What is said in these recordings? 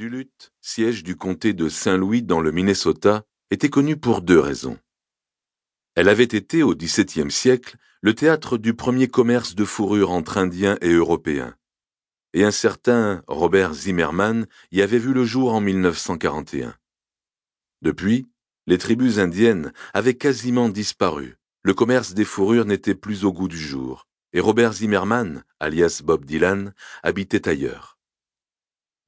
Duluth, siège du comté de Saint-Louis dans le Minnesota, était connue pour deux raisons. Elle avait été, au XVIIe siècle, le théâtre du premier commerce de fourrure entre Indiens et Européens. Et un certain Robert Zimmerman y avait vu le jour en 1941. Depuis, les tribus indiennes avaient quasiment disparu. Le commerce des fourrures n'était plus au goût du jour. Et Robert Zimmerman, alias Bob Dylan, habitait ailleurs.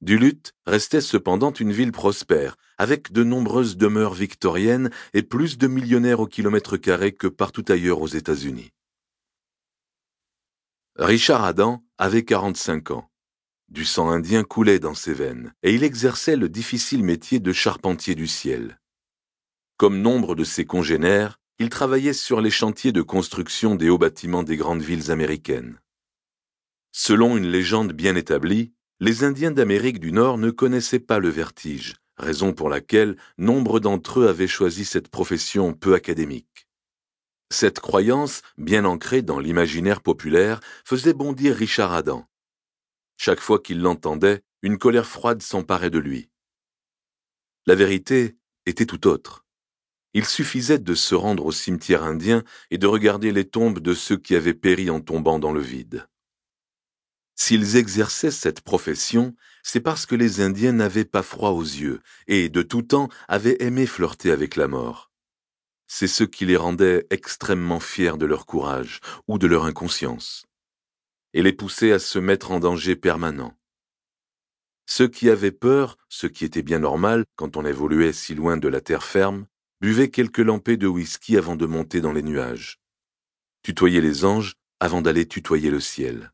Duluth restait cependant une ville prospère, avec de nombreuses demeures victoriennes et plus de millionnaires au kilomètre carré que partout ailleurs aux États-Unis. Richard Adam avait 45 ans. Du sang indien coulait dans ses veines, et il exerçait le difficile métier de charpentier du ciel. Comme nombre de ses congénères, il travaillait sur les chantiers de construction des hauts bâtiments des grandes villes américaines. Selon une légende bien établie, les Indiens d'Amérique du Nord ne connaissaient pas le vertige, raison pour laquelle nombre d'entre eux avaient choisi cette profession peu académique. Cette croyance, bien ancrée dans l'imaginaire populaire, faisait bondir Richard Adam. Chaque fois qu'il l'entendait, une colère froide s'emparait de lui. La vérité était tout autre. Il suffisait de se rendre au cimetière indien et de regarder les tombes de ceux qui avaient péri en tombant dans le vide. S'ils exerçaient cette profession, c'est parce que les Indiens n'avaient pas froid aux yeux et, de tout temps, avaient aimé flirter avec la mort. C'est ce qui les rendait extrêmement fiers de leur courage ou de leur inconscience, et les poussait à se mettre en danger permanent. Ceux qui avaient peur, ce qui était bien normal quand on évoluait si loin de la terre ferme, buvaient quelques lampées de whisky avant de monter dans les nuages. Tutoyaient les anges avant d'aller tutoyer le ciel.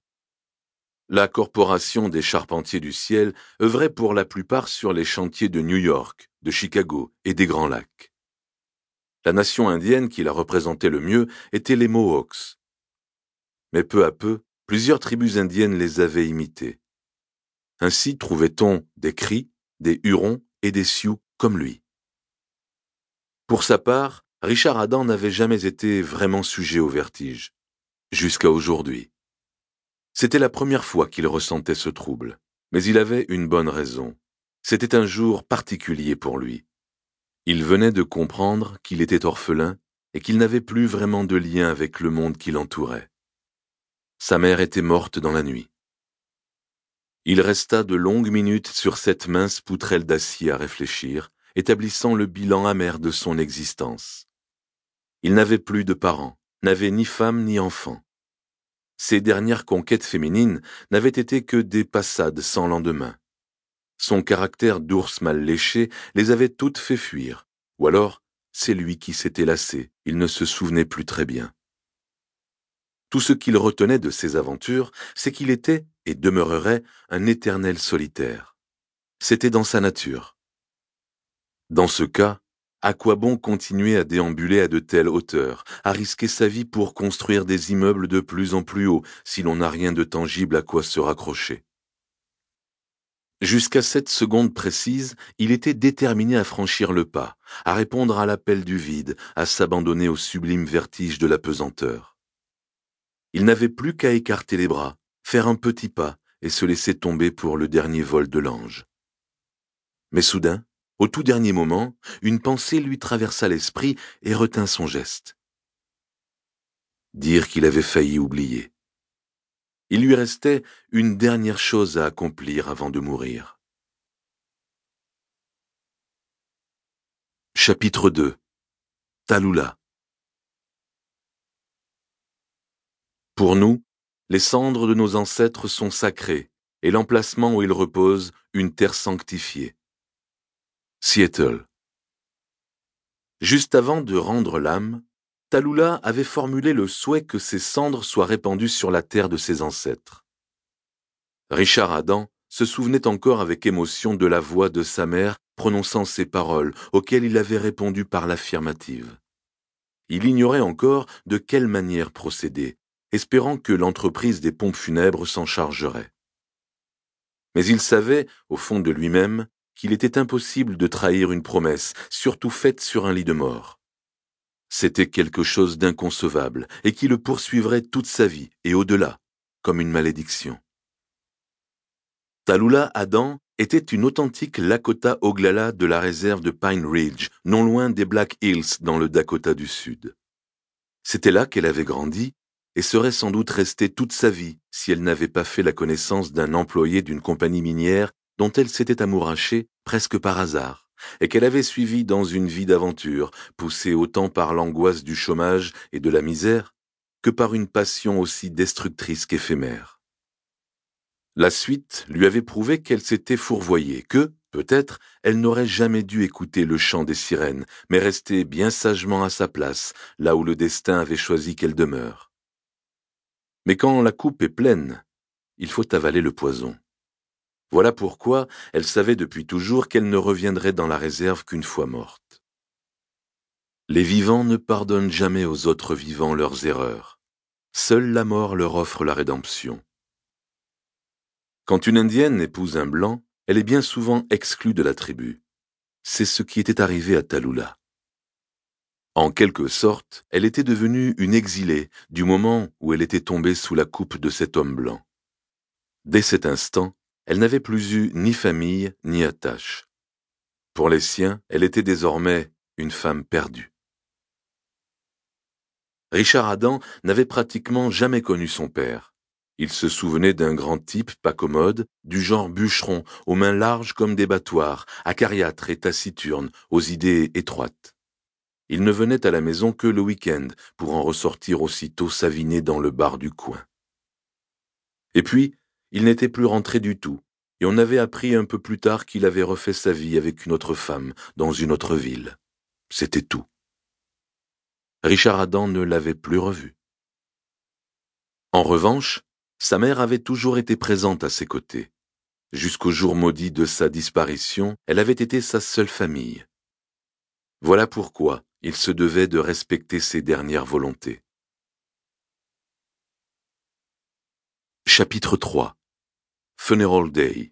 La Corporation des charpentiers du ciel œuvrait pour la plupart sur les chantiers de New York, de Chicago et des Grands Lacs. La nation indienne qui la représentait le mieux était les Mohawks. Mais peu à peu, plusieurs tribus indiennes les avaient imités. Ainsi trouvait-on des Cris, des Hurons et des Sioux comme lui. Pour sa part, Richard Adam n'avait jamais été vraiment sujet au vertige, jusqu'à aujourd'hui. C'était la première fois qu'il ressentait ce trouble, mais il avait une bonne raison. C'était un jour particulier pour lui. Il venait de comprendre qu'il était orphelin et qu'il n'avait plus vraiment de lien avec le monde qui l'entourait. Sa mère était morte dans la nuit. Il resta de longues minutes sur cette mince poutrelle d'acier à réfléchir, établissant le bilan amer de son existence. Il n'avait plus de parents, n'avait ni femme ni enfant. Ses dernières conquêtes féminines n'avaient été que des passades sans lendemain. Son caractère d'ours mal léché les avait toutes fait fuir, ou alors c'est lui qui s'était lassé, il ne se souvenait plus très bien. Tout ce qu'il retenait de ses aventures, c'est qu'il était et demeurerait un éternel solitaire. C'était dans sa nature. Dans ce cas, à quoi bon continuer à déambuler à de telles hauteurs, à risquer sa vie pour construire des immeubles de plus en plus hauts si l'on n'a rien de tangible à quoi se raccrocher? Jusqu'à cette seconde précise, il était déterminé à franchir le pas, à répondre à l'appel du vide, à s'abandonner au sublime vertige de la pesanteur. Il n'avait plus qu'à écarter les bras, faire un petit pas et se laisser tomber pour le dernier vol de l'ange. Mais soudain, au tout dernier moment, une pensée lui traversa l'esprit et retint son geste. Dire qu'il avait failli oublier. Il lui restait une dernière chose à accomplir avant de mourir. Chapitre 2 Talula Pour nous, les cendres de nos ancêtres sont sacrées et l'emplacement où ils reposent une terre sanctifiée. Seattle. Juste avant de rendre l'âme, Talula avait formulé le souhait que ses cendres soient répandues sur la terre de ses ancêtres. Richard Adam se souvenait encore avec émotion de la voix de sa mère prononçant ces paroles auxquelles il avait répondu par l'affirmative. Il ignorait encore de quelle manière procéder, espérant que l'entreprise des pompes funèbres s'en chargerait. Mais il savait, au fond de lui-même, qu'il était impossible de trahir une promesse, surtout faite sur un lit de mort. C'était quelque chose d'inconcevable et qui le poursuivrait toute sa vie et au-delà, comme une malédiction. Talula Adam était une authentique Lakota Oglala de la réserve de Pine Ridge, non loin des Black Hills dans le Dakota du Sud. C'était là qu'elle avait grandi et serait sans doute restée toute sa vie si elle n'avait pas fait la connaissance d'un employé d'une compagnie minière dont elle s'était amourachée presque par hasard, et qu'elle avait suivi dans une vie d'aventure, poussée autant par l'angoisse du chômage et de la misère que par une passion aussi destructrice qu'éphémère. La suite lui avait prouvé qu'elle s'était fourvoyée, que, peut-être, elle n'aurait jamais dû écouter le chant des sirènes, mais rester bien sagement à sa place, là où le destin avait choisi qu'elle demeure. Mais quand la coupe est pleine, il faut avaler le poison. Voilà pourquoi elle savait depuis toujours qu'elle ne reviendrait dans la réserve qu'une fois morte. Les vivants ne pardonnent jamais aux autres vivants leurs erreurs. Seule la mort leur offre la rédemption. Quand une indienne épouse un blanc, elle est bien souvent exclue de la tribu. C'est ce qui était arrivé à Talula. En quelque sorte, elle était devenue une exilée du moment où elle était tombée sous la coupe de cet homme blanc. Dès cet instant, elle n'avait plus eu ni famille ni attache. Pour les siens, elle était désormais une femme perdue. Richard Adam n'avait pratiquement jamais connu son père. Il se souvenait d'un grand type pas commode, du genre bûcheron, aux mains larges comme des battoirs, acariâtre et taciturne, aux idées étroites. Il ne venait à la maison que le week-end pour en ressortir aussitôt s'aviner dans le bar du coin. Et puis, il n'était plus rentré du tout, et on avait appris un peu plus tard qu'il avait refait sa vie avec une autre femme dans une autre ville. C'était tout. Richard Adam ne l'avait plus revu. En revanche, sa mère avait toujours été présente à ses côtés. Jusqu'au jour maudit de sa disparition, elle avait été sa seule famille. Voilà pourquoi il se devait de respecter ses dernières volontés. Chapitre 3 Funeral Day.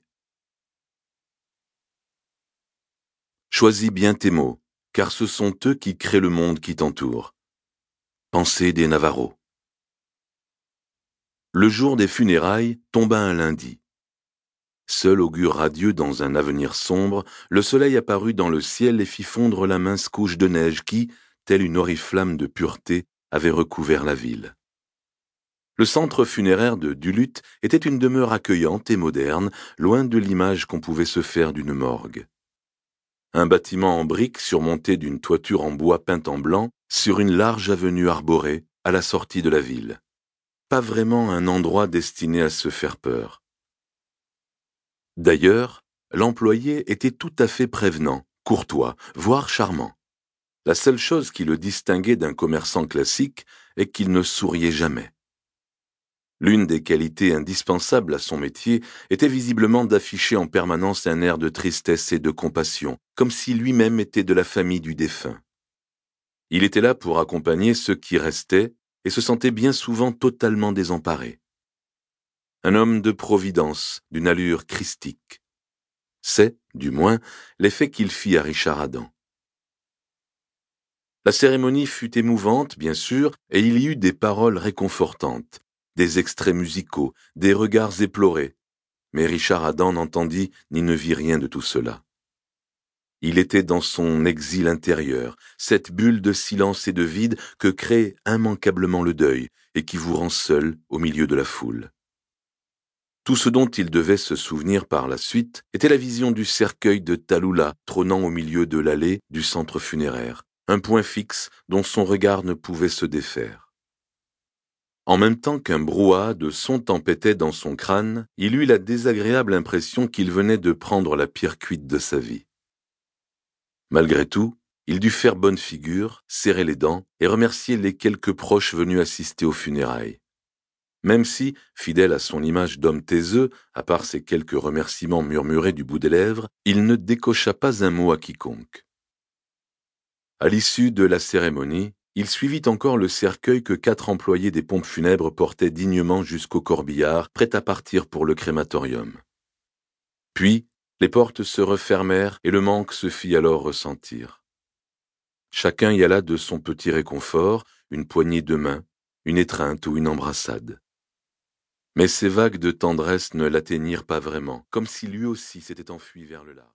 Choisis bien tes mots, car ce sont eux qui créent le monde qui t'entoure. Pensée des Navarros. Le jour des funérailles tomba un lundi. Seul augure radieux dans un avenir sombre, le soleil apparut dans le ciel et fit fondre la mince couche de neige qui, telle une oriflamme de pureté, avait recouvert la ville. Le centre funéraire de Duluth était une demeure accueillante et moderne, loin de l'image qu'on pouvait se faire d'une morgue. Un bâtiment en briques surmonté d'une toiture en bois peint en blanc sur une large avenue arborée à la sortie de la ville. Pas vraiment un endroit destiné à se faire peur. D'ailleurs, l'employé était tout à fait prévenant, courtois, voire charmant. La seule chose qui le distinguait d'un commerçant classique est qu'il ne souriait jamais. L'une des qualités indispensables à son métier était visiblement d'afficher en permanence un air de tristesse et de compassion, comme si lui-même était de la famille du défunt. Il était là pour accompagner ceux qui restaient et se sentait bien souvent totalement désemparé. Un homme de providence, d'une allure christique. C'est, du moins, l'effet qu'il fit à Richard Adam. La cérémonie fut émouvante, bien sûr, et il y eut des paroles réconfortantes, des extraits musicaux, des regards éplorés. Mais Richard Adam n'entendit ni ne vit rien de tout cela. Il était dans son exil intérieur, cette bulle de silence et de vide que crée immanquablement le deuil et qui vous rend seul au milieu de la foule. Tout ce dont il devait se souvenir par la suite était la vision du cercueil de Talula trônant au milieu de l'allée du centre funéraire, un point fixe dont son regard ne pouvait se défaire. En même temps qu'un brouhaha de son tempêtait dans son crâne, il eut la désagréable impression qu'il venait de prendre la pire cuite de sa vie. Malgré tout, il dut faire bonne figure, serrer les dents et remercier les quelques proches venus assister aux funérailles. Même si, fidèle à son image d'homme taiseux, à part ces quelques remerciements murmurés du bout des lèvres, il ne décocha pas un mot à quiconque. À l'issue de la cérémonie, il suivit encore le cercueil que quatre employés des pompes funèbres portaient dignement jusqu'au corbillard, prêt à partir pour le crématorium. Puis, les portes se refermèrent et le manque se fit alors ressentir. Chacun y alla de son petit réconfort, une poignée de main, une étreinte ou une embrassade. Mais ces vagues de tendresse ne l'atteignirent pas vraiment, comme si lui aussi s'était enfui vers le large.